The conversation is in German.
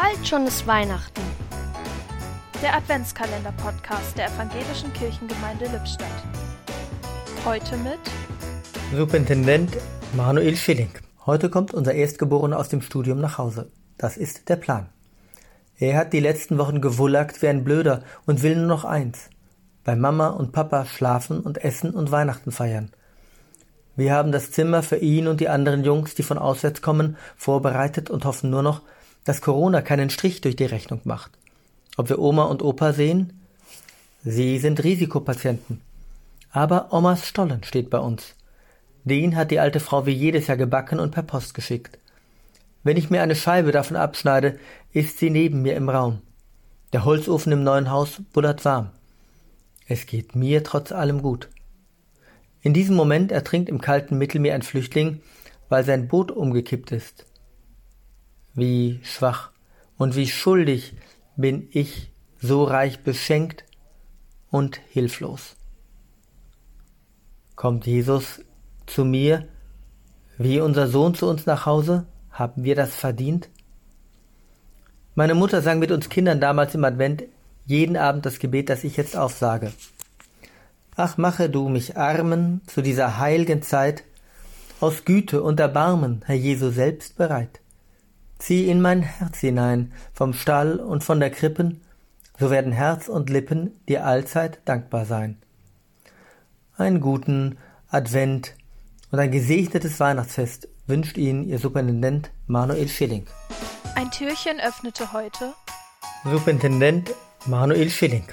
Bald schon ist Weihnachten. Der Adventskalender-Podcast der Evangelischen Kirchengemeinde Lippstadt. Heute mit Superintendent Manuel Schilling. Heute kommt unser Erstgeborener aus dem Studium nach Hause. Das ist der Plan. Er hat die letzten Wochen gewullackt wie ein Blöder und will nur noch eins. Bei Mama und Papa schlafen und essen und Weihnachten feiern. Wir haben das Zimmer für ihn und die anderen Jungs, die von auswärts kommen, vorbereitet und hoffen nur noch, dass Corona keinen Strich durch die Rechnung macht. Ob wir Oma und Opa sehen? Sie sind Risikopatienten. Aber Omas Stollen steht bei uns. Den hat die alte Frau wie jedes Jahr gebacken und per Post geschickt. Wenn ich mir eine Scheibe davon abschneide, ist sie neben mir im Raum. Der Holzofen im neuen Haus bullert warm. Es geht mir trotz allem gut. In diesem Moment ertrinkt im kalten Mittelmeer ein Flüchtling, weil sein Boot umgekippt ist. Wie schwach und wie schuldig bin ich so reich beschenkt und hilflos. Kommt Jesus zu mir, wie unser Sohn zu uns nach Hause? Haben wir das verdient? Meine Mutter sang mit uns Kindern damals im Advent jeden Abend das Gebet, das ich jetzt aufsage. Ach, mache du mich Armen zu dieser heilgen Zeit aus Güte und Erbarmen, Herr Jesu, selbst bereit. Zieh in mein Herz hinein, vom Stall und von der Krippen, so werden Herz und Lippen dir allzeit dankbar sein. Einen guten Advent und ein gesegnetes Weihnachtsfest wünscht Ihnen Ihr Superintendent Manuel Schilling. Ein Türchen öffnete heute Superintendent Manuel Schilling.